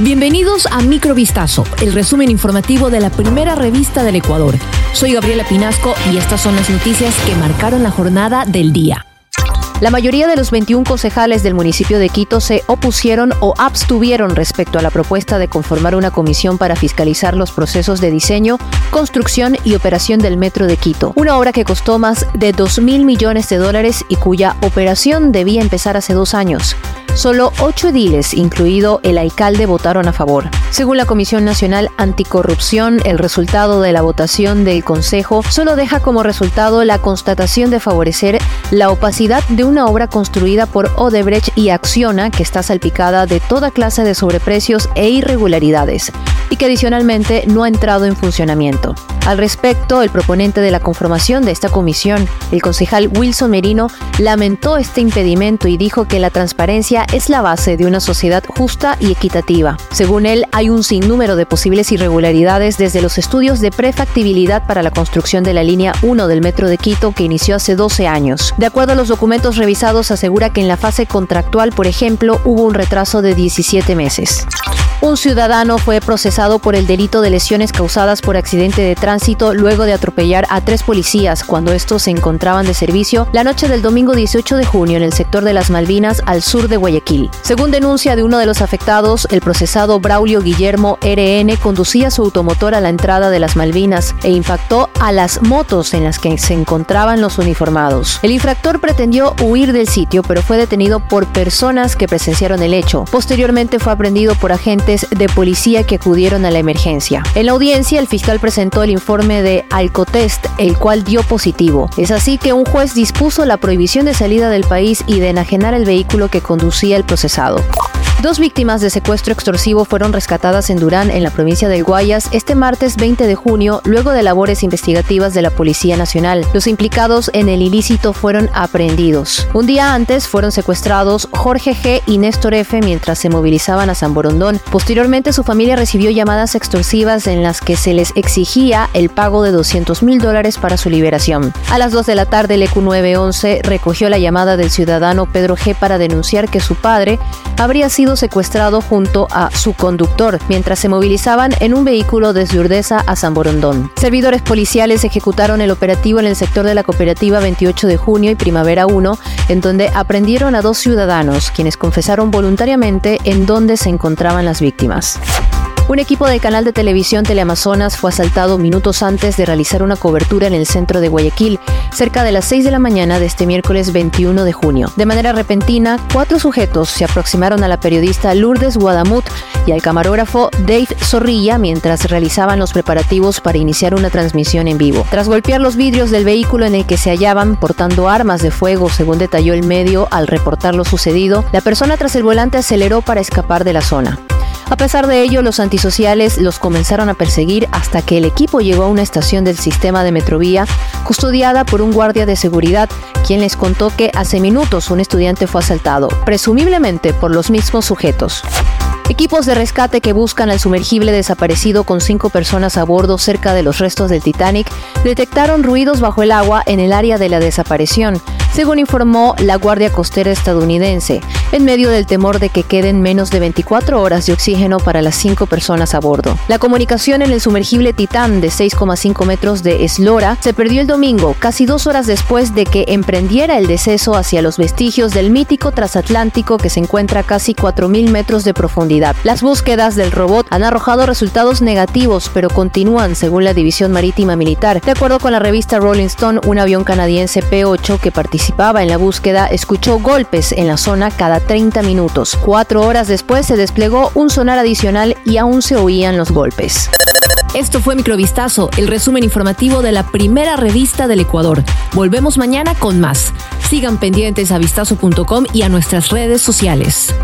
Bienvenidos a Microvistazo, el resumen informativo de la primera revista del Ecuador. Soy Gabriela Pinasco y estas son las noticias que marcaron la jornada del día. La mayoría de los 21 concejales del municipio de Quito se opusieron o abstuvieron respecto a la propuesta de conformar una comisión para fiscalizar los procesos de diseño, construcción y operación del metro de Quito, una obra que costó más de 2 mil millones de dólares y cuya operación debía empezar hace dos años. Solo ocho ediles, incluido el alcalde, votaron a favor. Según la Comisión Nacional Anticorrupción, el resultado de la votación del Consejo solo deja como resultado la constatación de favorecer la opacidad de una obra construida por Odebrecht y Acciona que está salpicada de toda clase de sobreprecios e irregularidades y que adicionalmente no ha entrado en funcionamiento. Al respecto, el proponente de la conformación de esta comisión, el concejal Wilson Merino, lamentó este impedimento y dijo que la transparencia es la base de una sociedad justa y equitativa. Según él, hay un sinnúmero de posibles irregularidades desde los estudios de prefactibilidad para la construcción de la línea 1 del metro de Quito que inició hace 12 años. De acuerdo a los documentos revisados, asegura que en la fase contractual, por ejemplo, hubo un retraso de 17 meses. Un ciudadano fue procesado por el delito de lesiones causadas por accidente de tránsito luego de atropellar a tres policías cuando estos se encontraban de servicio la noche del domingo 18 de junio en el sector de las Malvinas al sur de Guayaquil. Según denuncia de uno de los afectados, el procesado Braulio Guillermo RN conducía su automotor a la entrada de las Malvinas e impactó a las motos en las que se encontraban los uniformados. El infractor pretendió huir del sitio, pero fue detenido por personas que presenciaron el hecho. Posteriormente fue aprendido por agentes de policía que acudieron a la emergencia. En la audiencia, el fiscal presentó el informe de Alcotest, el cual dio positivo. Es así que un juez dispuso la prohibición de salida del país y de enajenar el vehículo que conducía el procesado. Dos víctimas de secuestro extorsivo fueron rescatadas en Durán, en la provincia del Guayas, este martes 20 de junio, luego de labores investigativas de la Policía Nacional. Los implicados en el ilícito fueron aprehendidos. Un día antes fueron secuestrados Jorge G. y Néstor F. mientras se movilizaban a San Borondón. Posteriormente, su familia recibió llamadas extorsivas en las que se les exigía el pago de 200 mil dólares para su liberación. A las 2 de la tarde, el EQ911 recogió la llamada del ciudadano Pedro G. para denunciar que su padre habría sido secuestrado junto a su conductor mientras se movilizaban en un vehículo desde Urdesa a San Borondón. Servidores policiales ejecutaron el operativo en el sector de la cooperativa 28 de junio y Primavera 1, en donde aprendieron a dos ciudadanos, quienes confesaron voluntariamente en dónde se encontraban las víctimas. Un equipo del canal de televisión Teleamazonas fue asaltado minutos antes de realizar una cobertura en el centro de Guayaquil, cerca de las 6 de la mañana de este miércoles 21 de junio. De manera repentina, cuatro sujetos se aproximaron a la periodista Lourdes Guadamut y al camarógrafo Dave Zorrilla mientras realizaban los preparativos para iniciar una transmisión en vivo. Tras golpear los vidrios del vehículo en el que se hallaban portando armas de fuego, según detalló el medio al reportar lo sucedido, la persona tras el volante aceleró para escapar de la zona. A pesar de ello, los antisociales los comenzaron a perseguir hasta que el equipo llegó a una estación del sistema de Metrovía custodiada por un guardia de seguridad, quien les contó que hace minutos un estudiante fue asaltado, presumiblemente por los mismos sujetos. Equipos de rescate que buscan al sumergible desaparecido con cinco personas a bordo cerca de los restos del Titanic detectaron ruidos bajo el agua en el área de la desaparición, según informó la Guardia Costera estadounidense, en medio del temor de que queden menos de 24 horas de oxígeno para las cinco personas a bordo. La comunicación en el sumergible Titán de 6,5 metros de eslora se perdió el domingo, casi dos horas después de que emprendiera el deceso hacia los vestigios del mítico transatlántico que se encuentra a casi 4.000 metros de profundidad las búsquedas del robot han arrojado resultados negativos, pero continúan según la División Marítima Militar. De acuerdo con la revista Rolling Stone, un avión canadiense P-8 que participaba en la búsqueda escuchó golpes en la zona cada 30 minutos. Cuatro horas después se desplegó un sonar adicional y aún se oían los golpes. Esto fue Microvistazo, el resumen informativo de la primera revista del Ecuador. Volvemos mañana con más. Sigan pendientes a vistazo.com y a nuestras redes sociales.